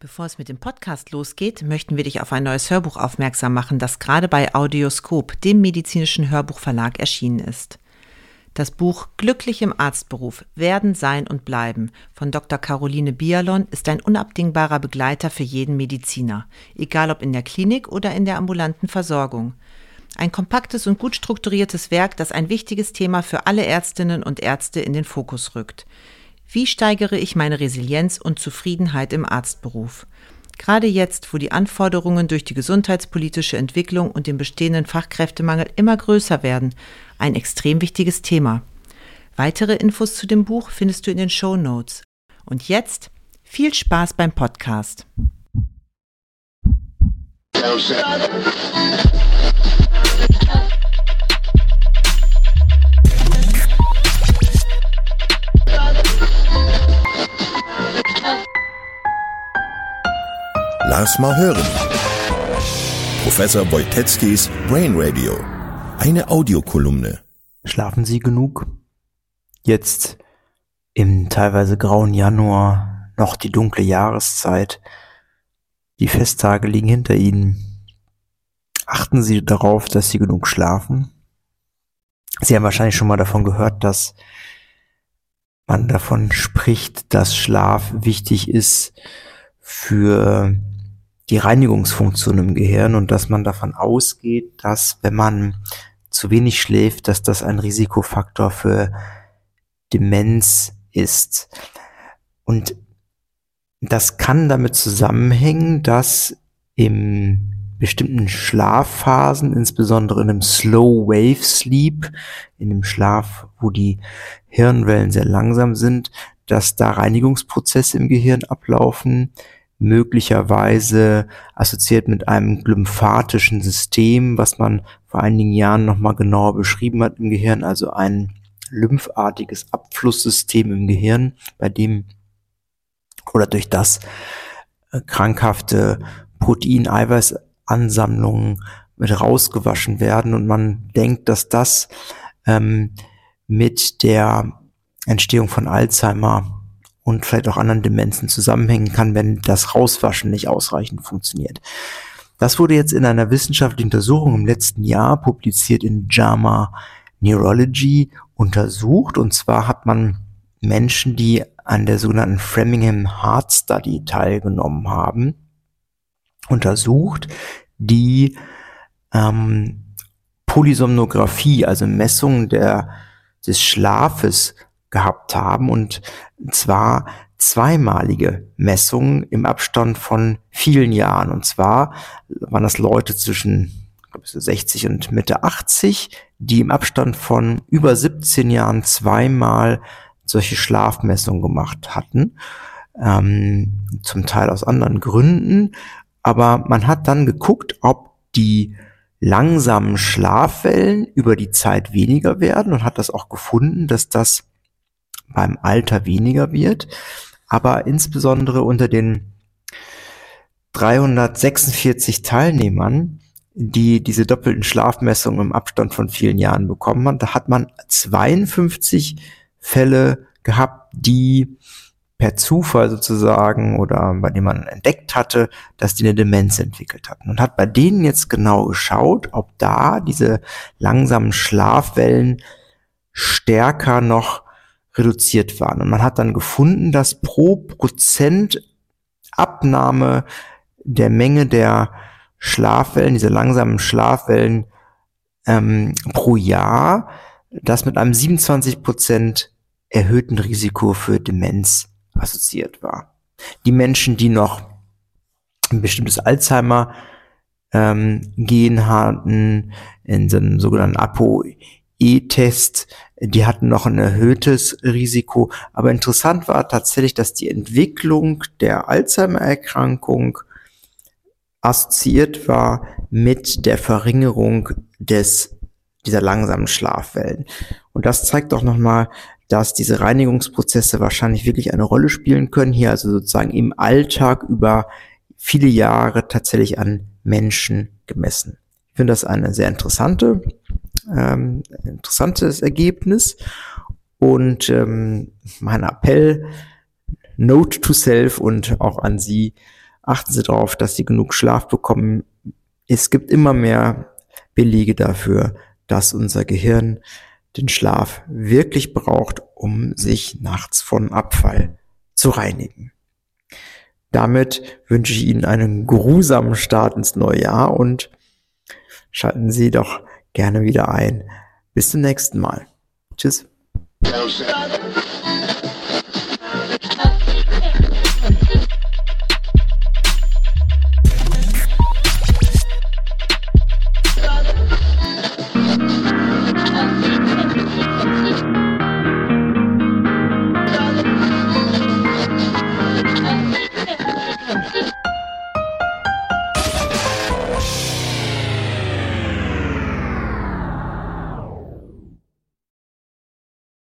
Bevor es mit dem Podcast losgeht, möchten wir dich auf ein neues Hörbuch aufmerksam machen, das gerade bei Audioskop, dem medizinischen Hörbuchverlag, erschienen ist. Das Buch Glücklich im Arztberuf Werden, Sein und Bleiben von Dr. Caroline Bialon ist ein unabdingbarer Begleiter für jeden Mediziner, egal ob in der Klinik oder in der ambulanten Versorgung. Ein kompaktes und gut strukturiertes Werk, das ein wichtiges Thema für alle Ärztinnen und Ärzte in den Fokus rückt. Wie steigere ich meine Resilienz und Zufriedenheit im Arztberuf? Gerade jetzt, wo die Anforderungen durch die gesundheitspolitische Entwicklung und den bestehenden Fachkräftemangel immer größer werden, ein extrem wichtiges Thema. Weitere Infos zu dem Buch findest du in den Show Notes. Und jetzt viel Spaß beim Podcast. Lass mal hören. Professor Wojtecki's Brain Radio. Eine Audiokolumne. Schlafen Sie genug? Jetzt im teilweise grauen Januar noch die dunkle Jahreszeit. Die Festtage liegen hinter Ihnen. Achten Sie darauf, dass Sie genug schlafen. Sie haben wahrscheinlich schon mal davon gehört, dass man davon spricht, dass Schlaf wichtig ist für die Reinigungsfunktion im Gehirn und dass man davon ausgeht, dass wenn man zu wenig schläft, dass das ein Risikofaktor für Demenz ist. Und das kann damit zusammenhängen, dass im bestimmten Schlafphasen, insbesondere in einem Slow Wave Sleep, in dem Schlaf, wo die Hirnwellen sehr langsam sind, dass da Reinigungsprozesse im Gehirn ablaufen, möglicherweise assoziiert mit einem lymphatischen System, was man vor einigen Jahren nochmal genauer beschrieben hat im Gehirn, also ein lymphartiges Abflusssystem im Gehirn, bei dem oder durch das äh, krankhafte Protein-Eiweiß-Ansammlungen mit rausgewaschen werden und man denkt, dass das ähm, mit der Entstehung von Alzheimer und vielleicht auch anderen Demenzen zusammenhängen kann, wenn das Rauswaschen nicht ausreichend funktioniert. Das wurde jetzt in einer wissenschaftlichen Untersuchung im letzten Jahr publiziert in JAMA Neurology untersucht. Und zwar hat man Menschen, die an der sogenannten Framingham Heart Study teilgenommen haben, untersucht, die ähm, Polysomnographie, also Messungen der, des Schlafes gehabt haben und zwar zweimalige Messungen im Abstand von vielen Jahren. Und zwar waren das Leute zwischen 60 und Mitte 80, die im Abstand von über 17 Jahren zweimal solche Schlafmessungen gemacht hatten, ähm, zum Teil aus anderen Gründen. Aber man hat dann geguckt, ob die langsamen Schlafwellen über die Zeit weniger werden und hat das auch gefunden, dass das beim Alter weniger wird, aber insbesondere unter den 346 Teilnehmern, die diese doppelten Schlafmessungen im Abstand von vielen Jahren bekommen haben, da hat man 52 Fälle gehabt, die per Zufall sozusagen oder bei denen man entdeckt hatte, dass die eine Demenz entwickelt hatten und hat bei denen jetzt genau geschaut, ob da diese langsamen Schlafwellen stärker noch reduziert waren. Und man hat dann gefunden, dass pro Prozent Abnahme der Menge der Schlafwellen, diese langsamen Schlafwellen ähm, pro Jahr, das mit einem 27 Prozent erhöhten Risiko für Demenz assoziiert war. Die Menschen, die noch ein bestimmtes Alzheimer ähm, Gen hatten, in so einem sogenannten ApoE-Test, die hatten noch ein erhöhtes Risiko. Aber interessant war tatsächlich, dass die Entwicklung der Alzheimer-Erkrankung assoziiert war mit der Verringerung des, dieser langsamen Schlafwellen. Und das zeigt auch nochmal, dass diese Reinigungsprozesse wahrscheinlich wirklich eine Rolle spielen können, hier also sozusagen im Alltag über viele Jahre tatsächlich an Menschen gemessen. Ich finde das eine sehr interessante ähm, interessantes Ergebnis. Und ähm, mein Appell, Note to Self und auch an Sie, Achten Sie darauf, dass Sie genug Schlaf bekommen. Es gibt immer mehr Belege dafür, dass unser Gehirn den Schlaf wirklich braucht, um sich nachts von Abfall zu reinigen. Damit wünsche ich Ihnen einen grusamen Start ins neue Jahr und schalten Sie doch gerne wieder ein. Bis zum nächsten Mal. Tschüss.